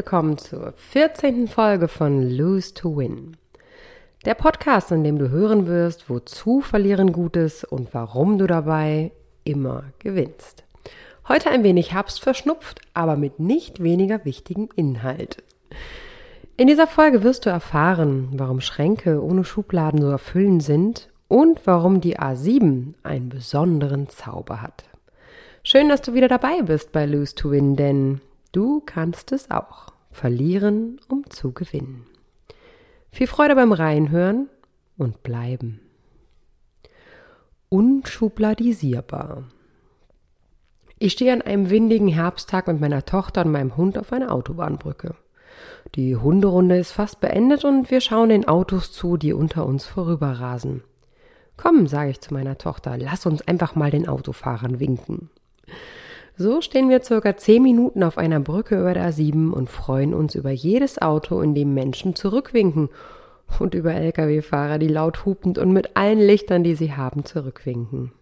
Willkommen zur 14. Folge von Lose to Win. Der Podcast, in dem du hören wirst, wozu Verlieren gut ist und warum du dabei immer gewinnst. Heute ein wenig herbstverschnupft, aber mit nicht weniger wichtigem Inhalt. In dieser Folge wirst du erfahren, warum Schränke ohne Schubladen so erfüllend sind und warum die A7 einen besonderen Zauber hat. Schön, dass du wieder dabei bist bei Lose to Win, denn du kannst es auch. Verlieren, um zu gewinnen. Viel Freude beim Reinhören und bleiben. Unschubladisierbar. Ich stehe an einem windigen Herbsttag mit meiner Tochter und meinem Hund auf einer Autobahnbrücke. Die Hunderunde ist fast beendet und wir schauen den Autos zu, die unter uns vorüberrasen. Komm, sage ich zu meiner Tochter, lass uns einfach mal den Autofahrern winken. So stehen wir circa zehn Minuten auf einer Brücke über der A7 und freuen uns über jedes Auto, in dem Menschen zurückwinken und über Lkw-Fahrer, die laut hupend und mit allen Lichtern, die sie haben, zurückwinken.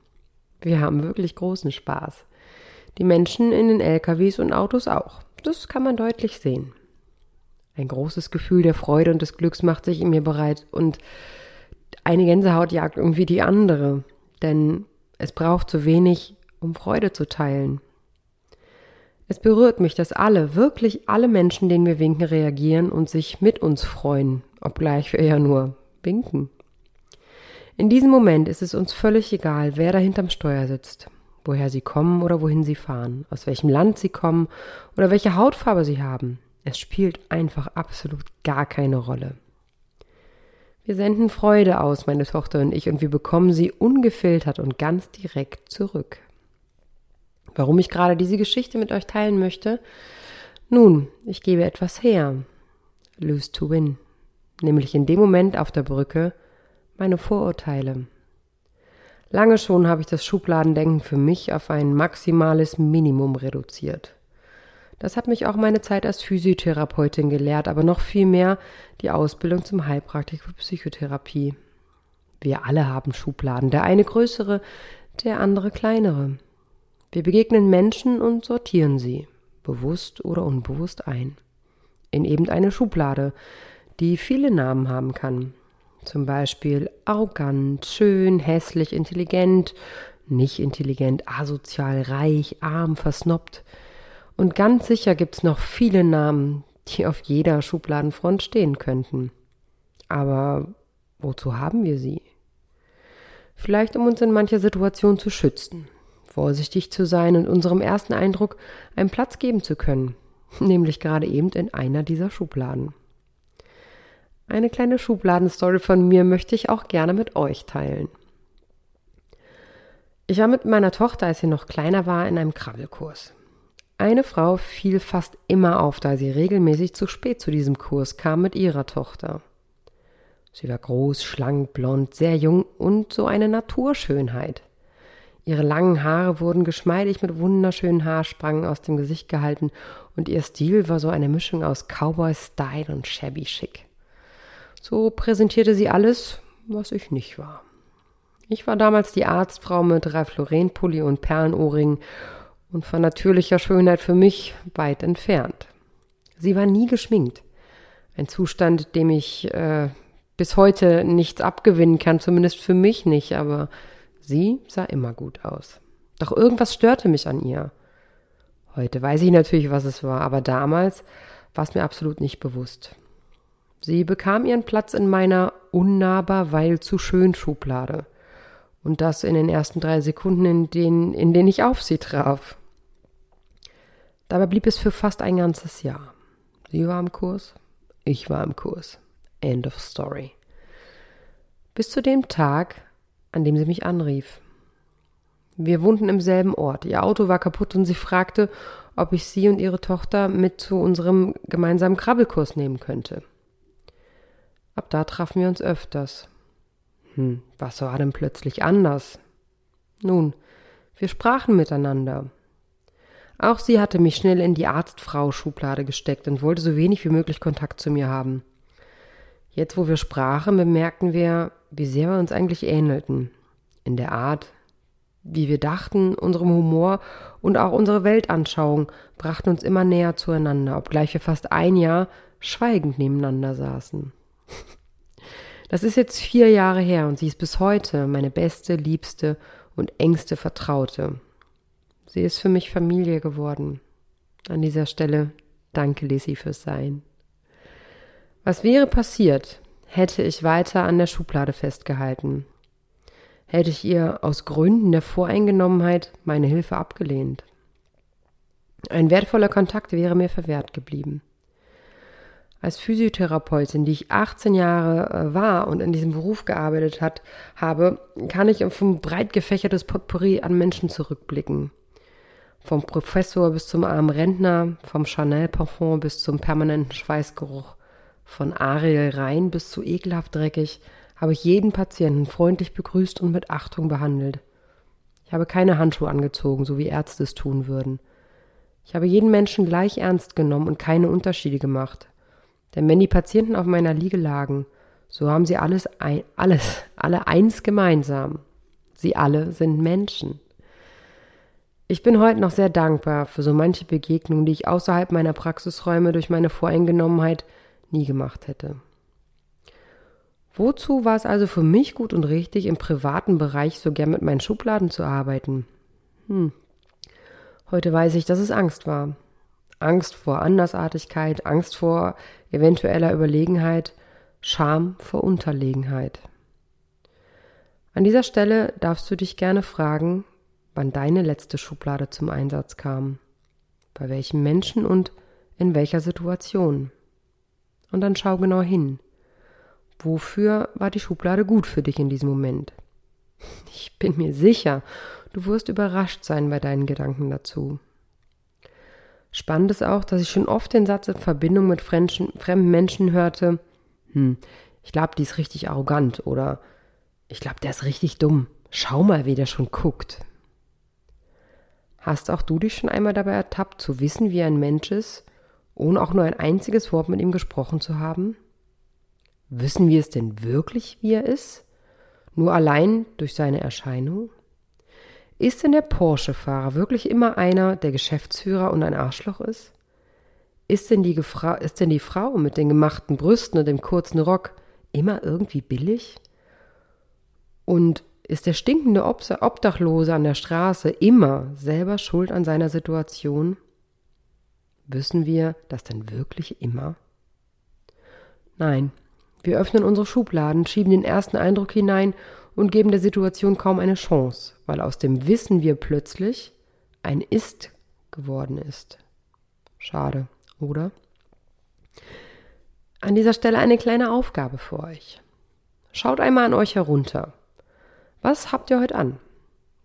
Wir haben wirklich großen Spaß. Die Menschen in den LKWs und Autos auch. Das kann man deutlich sehen. Ein großes Gefühl der Freude und des Glücks macht sich in mir bereit und eine Gänsehaut jagt irgendwie die andere, denn es braucht so wenig, um Freude zu teilen. Es berührt mich, dass alle, wirklich alle Menschen, denen wir winken, reagieren und sich mit uns freuen, obgleich wir ja nur winken. In diesem Moment ist es uns völlig egal, wer da hinterm Steuer sitzt, woher sie kommen oder wohin sie fahren, aus welchem Land sie kommen oder welche Hautfarbe sie haben. Es spielt einfach absolut gar keine Rolle. Wir senden Freude aus, meine Tochter und ich, und wir bekommen sie ungefiltert und ganz direkt zurück. Warum ich gerade diese Geschichte mit euch teilen möchte? Nun, ich gebe etwas her. Lose to win. Nämlich in dem Moment auf der Brücke meine Vorurteile. Lange schon habe ich das Schubladendenken für mich auf ein maximales Minimum reduziert. Das hat mich auch meine Zeit als Physiotherapeutin gelehrt, aber noch viel mehr die Ausbildung zum Heilpraktiker für Psychotherapie. Wir alle haben Schubladen, der eine größere, der andere kleinere. Wir begegnen Menschen und sortieren sie, bewusst oder unbewusst ein, in eben eine Schublade, die viele Namen haben kann. Zum Beispiel arrogant, schön, hässlich, intelligent, nicht intelligent, asozial, reich, arm, versnoppt – und ganz sicher gibt's noch viele Namen, die auf jeder Schubladenfront stehen könnten. Aber wozu haben wir sie? Vielleicht um uns in mancher Situation zu schützen, vorsichtig zu sein und unserem ersten Eindruck einen Platz geben zu können, nämlich gerade eben in einer dieser Schubladen. Eine kleine Schubladenstory von mir möchte ich auch gerne mit euch teilen. Ich war mit meiner Tochter, als sie noch kleiner war, in einem Krabbelkurs. Eine Frau fiel fast immer auf, da sie regelmäßig zu spät zu diesem Kurs kam mit ihrer Tochter. Sie war groß, schlank, blond, sehr jung und so eine Naturschönheit. Ihre langen Haare wurden geschmeidig mit wunderschönen Haarsprüngen aus dem Gesicht gehalten und ihr Stil war so eine Mischung aus Cowboy-Style und shabby chic. So präsentierte sie alles, was ich nicht war. Ich war damals die Arztfrau mit Ralph Lauren Pulli und Perlenohrringen und von natürlicher Schönheit für mich weit entfernt. Sie war nie geschminkt. Ein Zustand, dem ich äh, bis heute nichts abgewinnen kann, zumindest für mich nicht, aber sie sah immer gut aus. Doch irgendwas störte mich an ihr. Heute weiß ich natürlich, was es war, aber damals war es mir absolut nicht bewusst. Sie bekam ihren Platz in meiner unnahbar, weil zu schön Schublade. Und das in den ersten drei Sekunden, in denen, in denen ich auf sie traf. Dabei blieb es für fast ein ganzes Jahr. Sie war im Kurs, ich war im Kurs. End of story. Bis zu dem Tag, an dem sie mich anrief. Wir wohnten im selben Ort. Ihr Auto war kaputt und sie fragte, ob ich sie und ihre Tochter mit zu unserem gemeinsamen Krabbelkurs nehmen könnte. Ab da trafen wir uns öfters. Hm, was war denn plötzlich anders? Nun, wir sprachen miteinander. Auch sie hatte mich schnell in die Arztfrau-Schublade gesteckt und wollte so wenig wie möglich Kontakt zu mir haben. Jetzt, wo wir sprachen, bemerkten wir, wie sehr wir uns eigentlich ähnelten. In der Art, wie wir dachten, unserem Humor und auch unsere Weltanschauung brachten uns immer näher zueinander, obgleich wir fast ein Jahr schweigend nebeneinander saßen. Das ist jetzt vier Jahre her und sie ist bis heute meine beste, liebste und engste Vertraute. Sie ist für mich Familie geworden. An dieser Stelle danke Lissy fürs Sein. Was wäre passiert, hätte ich weiter an der Schublade festgehalten? Hätte ich ihr aus Gründen der Voreingenommenheit meine Hilfe abgelehnt? Ein wertvoller Kontakt wäre mir verwehrt geblieben. Als Physiotherapeutin, die ich 18 Jahre äh, war und in diesem Beruf gearbeitet hat, habe, kann ich auf ein breit gefächertes Potpourri an Menschen zurückblicken. Vom Professor bis zum armen Rentner, vom Chanel-Parfum bis zum permanenten Schweißgeruch, von Ariel rein bis zu ekelhaft dreckig, habe ich jeden Patienten freundlich begrüßt und mit Achtung behandelt. Ich habe keine Handschuhe angezogen, so wie Ärzte es tun würden. Ich habe jeden Menschen gleich ernst genommen und keine Unterschiede gemacht. Denn wenn die Patienten auf meiner Liege lagen, so haben sie alles, ein, alles, alle eins gemeinsam. Sie alle sind Menschen. Ich bin heute noch sehr dankbar für so manche Begegnungen, die ich außerhalb meiner Praxisräume durch meine Voreingenommenheit nie gemacht hätte. Wozu war es also für mich gut und richtig, im privaten Bereich so gern mit meinen Schubladen zu arbeiten? Hm. Heute weiß ich, dass es Angst war. Angst vor Andersartigkeit, Angst vor eventueller Überlegenheit, Scham vor Unterlegenheit. An dieser Stelle darfst du dich gerne fragen, wann deine letzte Schublade zum Einsatz kam, bei welchem Menschen und in welcher Situation. Und dann schau genau hin. Wofür war die Schublade gut für dich in diesem Moment? Ich bin mir sicher, du wirst überrascht sein bei deinen Gedanken dazu. Spannend ist auch, dass ich schon oft den Satz in Verbindung mit fremden Menschen hörte, hm, ich glaube, die ist richtig arrogant oder ich glaube, der ist richtig dumm. Schau mal, wie der schon guckt. Hast auch du dich schon einmal dabei ertappt, zu wissen, wie ein Mensch ist, ohne auch nur ein einziges Wort mit ihm gesprochen zu haben? Wissen wir es denn wirklich, wie er ist? Nur allein durch seine Erscheinung? Ist denn der Porsche-Fahrer wirklich immer einer, der Geschäftsführer und ein Arschloch ist? Ist denn, die ist denn die Frau mit den gemachten Brüsten und dem kurzen Rock immer irgendwie billig? Und ist der stinkende Obdachlose an der Straße immer selber schuld an seiner Situation? Wissen wir das denn wirklich immer? Nein, wir öffnen unsere Schubladen, schieben den ersten Eindruck hinein und geben der Situation kaum eine Chance, weil aus dem Wissen wir plötzlich ein Ist geworden ist. Schade, oder? An dieser Stelle eine kleine Aufgabe für euch. Schaut einmal an euch herunter. Was habt ihr heute an?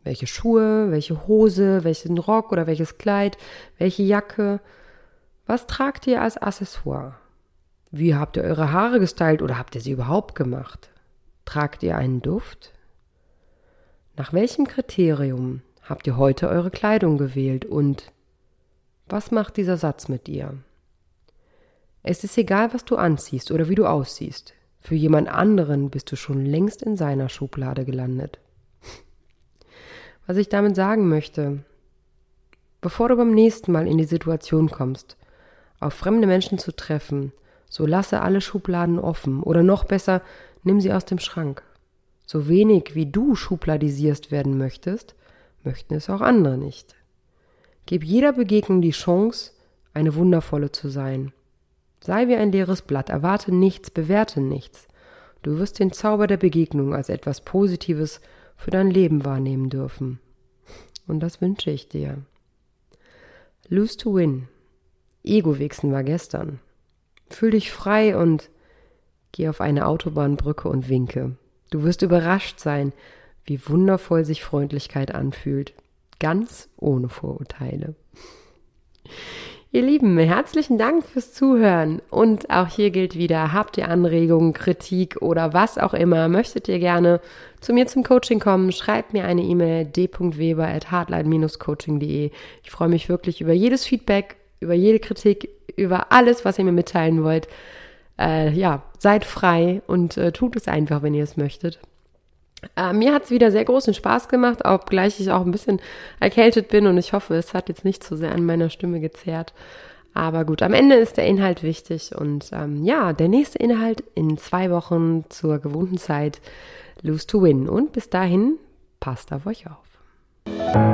Welche Schuhe, welche Hose, welchen Rock oder welches Kleid, welche Jacke? Was tragt ihr als Accessoire? Wie habt ihr eure Haare gestylt oder habt ihr sie überhaupt gemacht? Tragt ihr einen Duft? Nach welchem Kriterium habt ihr heute eure Kleidung gewählt und was macht dieser Satz mit dir? Es ist egal, was du anziehst oder wie du aussiehst. Für jemand anderen bist du schon längst in seiner Schublade gelandet. Was ich damit sagen möchte, bevor du beim nächsten Mal in die Situation kommst, auf fremde Menschen zu treffen, so lasse alle Schubladen offen oder noch besser, nimm sie aus dem Schrank. So wenig wie du schubladisierst werden möchtest, möchten es auch andere nicht. Gib jeder Begegnung die Chance, eine wundervolle zu sein. Sei wie ein leeres Blatt, erwarte nichts, bewerte nichts. Du wirst den Zauber der Begegnung als etwas Positives für dein Leben wahrnehmen dürfen. Und das wünsche ich dir. Lose to win. Ego-Wichsen war gestern. Fühl dich frei und geh auf eine Autobahnbrücke und winke. Du wirst überrascht sein, wie wundervoll sich Freundlichkeit anfühlt. Ganz ohne Vorurteile. Ihr Lieben, herzlichen Dank fürs Zuhören. Und auch hier gilt wieder, habt ihr Anregungen, Kritik oder was auch immer, möchtet ihr gerne zu mir zum Coaching kommen, schreibt mir eine E-Mail d.weber at hardline-coaching.de. Ich freue mich wirklich über jedes Feedback, über jede Kritik, über alles, was ihr mir mitteilen wollt. Äh, ja, seid frei und äh, tut es einfach, wenn ihr es möchtet. Äh, mir hat es wieder sehr großen Spaß gemacht, obgleich ich auch ein bisschen erkältet bin und ich hoffe, es hat jetzt nicht so sehr an meiner Stimme gezerrt. Aber gut, am Ende ist der Inhalt wichtig und ähm, ja, der nächste Inhalt in zwei Wochen zur gewohnten Zeit Lose to Win. Und bis dahin, passt auf euch auf.